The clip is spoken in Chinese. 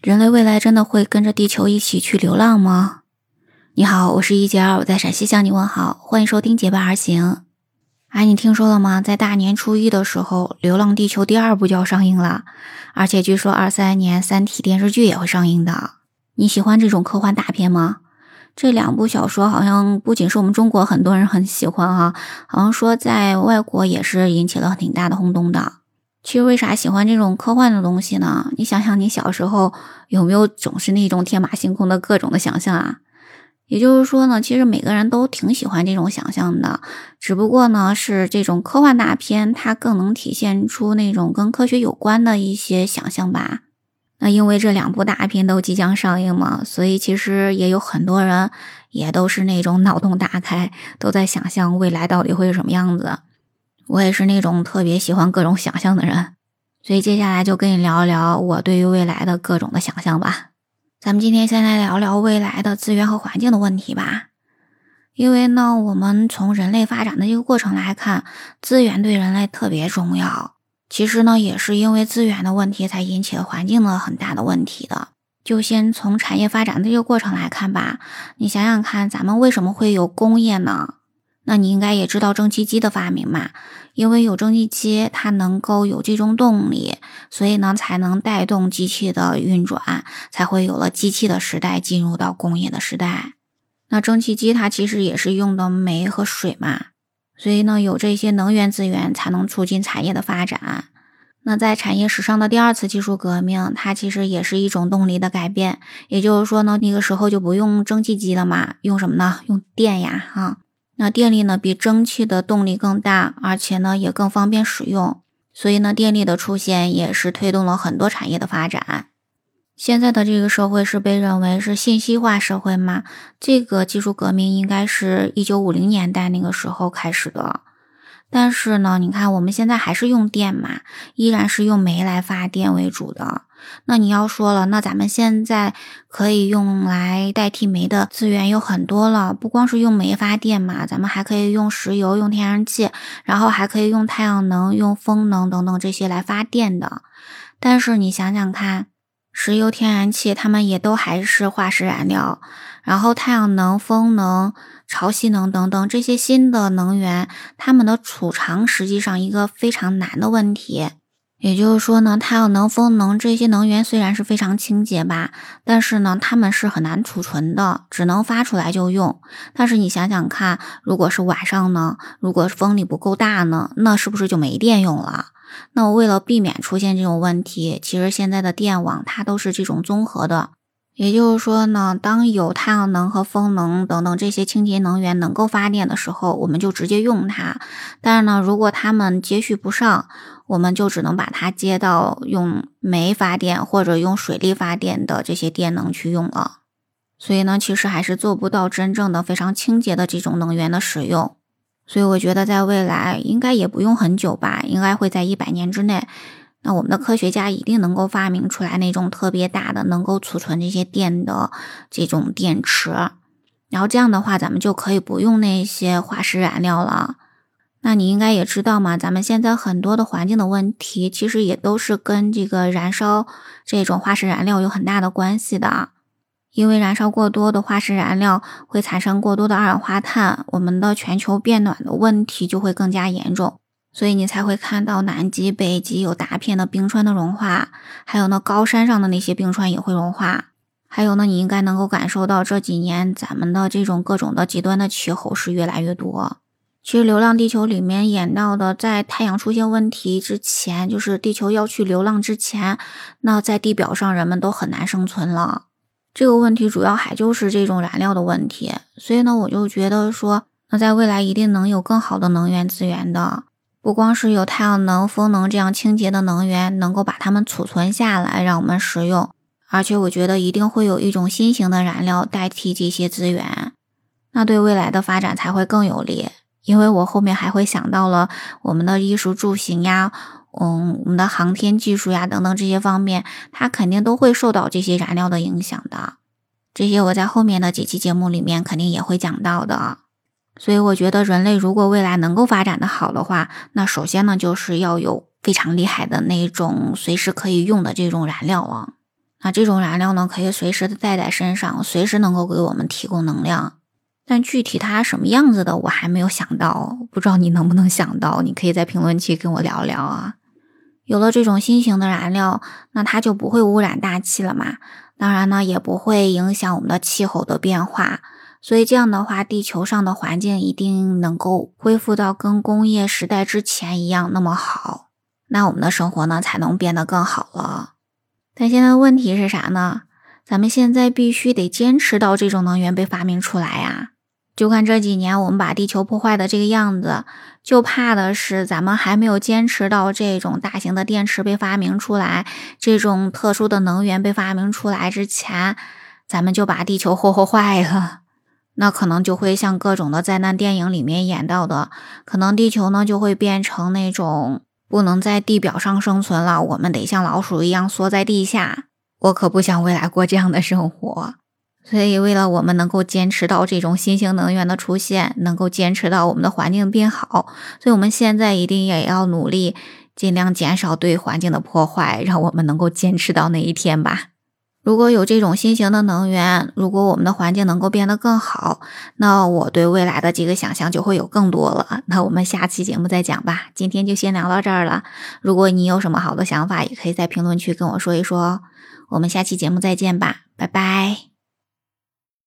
人类未来真的会跟着地球一起去流浪吗？你好，我是一杰二，我在陕西向你问好，欢迎收听《结伴而行》。哎，你听说了吗？在大年初一的时候，《流浪地球》第二部就要上映了，而且据说二三年《三体》电视剧也会上映的。你喜欢这种科幻大片吗？这两部小说好像不仅是我们中国很多人很喜欢啊，好像说在外国也是引起了挺大的轰动的。其实为啥喜欢这种科幻的东西呢？你想想，你小时候有没有总是那种天马行空的各种的想象啊？也就是说呢，其实每个人都挺喜欢这种想象的，只不过呢，是这种科幻大片它更能体现出那种跟科学有关的一些想象吧。那因为这两部大片都即将上映嘛，所以其实也有很多人也都是那种脑洞大开，都在想象未来到底会是什么样子。我也是那种特别喜欢各种想象的人，所以接下来就跟你聊一聊我对于未来的各种的想象吧。咱们今天先来聊聊未来的资源和环境的问题吧。因为呢，我们从人类发展的一个过程来看，资源对人类特别重要。其实呢，也是因为资源的问题，才引起了环境的很大的问题的。就先从产业发展的这个过程来看吧。你想想看，咱们为什么会有工业呢？那你应该也知道蒸汽机的发明嘛？因为有蒸汽机，它能够有这种动力，所以呢，才能带动机器的运转，才会有了机器的时代，进入到工业的时代。那蒸汽机它其实也是用的煤和水嘛，所以呢，有这些能源资源，才能促进产业的发展。那在产业史上的第二次技术革命，它其实也是一种动力的改变。也就是说呢，那个时候就不用蒸汽机了嘛，用什么呢？用电呀，哈。那电力呢，比蒸汽的动力更大，而且呢也更方便使用，所以呢电力的出现也是推动了很多产业的发展。现在的这个社会是被认为是信息化社会嘛？这个技术革命应该是一九五零年代那个时候开始的。但是呢，你看我们现在还是用电嘛，依然是用煤来发电为主的。那你要说了，那咱们现在可以用来代替煤的资源有很多了，不光是用煤发电嘛，咱们还可以用石油、用天然气，然后还可以用太阳能、用风能等等这些来发电的。但是你想想看，石油、天然气它们也都还是化石燃料，然后太阳能、风能。潮汐能等等这些新的能源，它们的储藏实际上一个非常难的问题。也就是说呢，太阳能、风能这些能源虽然是非常清洁吧，但是呢，它们是很难储存的，只能发出来就用。但是你想想看，如果是晚上呢，如果风力不够大呢，那是不是就没电用了？那我为了避免出现这种问题，其实现在的电网它都是这种综合的。也就是说呢，当有太阳能和风能等等这些清洁能源能够发电的时候，我们就直接用它。但是呢，如果它们接续不上，我们就只能把它接到用煤发电或者用水力发电的这些电能去用了。所以呢，其实还是做不到真正的非常清洁的这种能源的使用。所以我觉得在未来应该也不用很久吧，应该会在一百年之内。那我们的科学家一定能够发明出来那种特别大的能够储存这些电的这种电池，然后这样的话，咱们就可以不用那些化石燃料了。那你应该也知道嘛，咱们现在很多的环境的问题，其实也都是跟这个燃烧这种化石燃料有很大的关系的。因为燃烧过多的化石燃料会产生过多的二氧化碳，我们的全球变暖的问题就会更加严重。所以你才会看到南极、北极有大片的冰川的融化，还有呢高山上的那些冰川也会融化，还有呢你应该能够感受到这几年咱们的这种各种的极端的气候是越来越多。其实《流浪地球》里面演到的，在太阳出现问题之前，就是地球要去流浪之前，那在地表上人们都很难生存了。这个问题主要还就是这种燃料的问题。所以呢，我就觉得说，那在未来一定能有更好的能源资源的。不光是有太阳能、风能这样清洁的能源，能够把它们储存下来让我们使用，而且我觉得一定会有一种新型的燃料代替这些资源，那对未来的发展才会更有利。因为我后面还会想到了我们的衣食住行呀，嗯，我们的航天技术呀等等这些方面，它肯定都会受到这些燃料的影响的。这些我在后面的几期节目里面肯定也会讲到的。所以我觉得，人类如果未来能够发展的好的话，那首先呢，就是要有非常厉害的那种随时可以用的这种燃料啊。那这种燃料呢，可以随时的带在身上，随时能够给我们提供能量。但具体它什么样子的，我还没有想到，不知道你能不能想到？你可以在评论区跟我聊聊啊。有了这种新型的燃料，那它就不会污染大气了嘛？当然呢，也不会影响我们的气候的变化。所以这样的话，地球上的环境一定能够恢复到跟工业时代之前一样那么好，那我们的生活呢才能变得更好了。但现在问题是啥呢？咱们现在必须得坚持到这种能源被发明出来呀！就看这几年我们把地球破坏的这个样子，就怕的是咱们还没有坚持到这种大型的电池被发明出来、这种特殊的能源被发明出来之前，咱们就把地球霍霍坏了。那可能就会像各种的灾难电影里面演到的，可能地球呢就会变成那种不能在地表上生存了，我们得像老鼠一样缩在地下。我可不想未来过这样的生活，所以为了我们能够坚持到这种新型能源的出现，能够坚持到我们的环境变好，所以我们现在一定也要努力，尽量减少对环境的破坏，让我们能够坚持到那一天吧。如果有这种新型的能源，如果我们的环境能够变得更好，那我对未来的这个想象就会有更多了。那我们下期节目再讲吧，今天就先聊到这儿了。如果你有什么好的想法，也可以在评论区跟我说一说。我们下期节目再见吧，拜拜。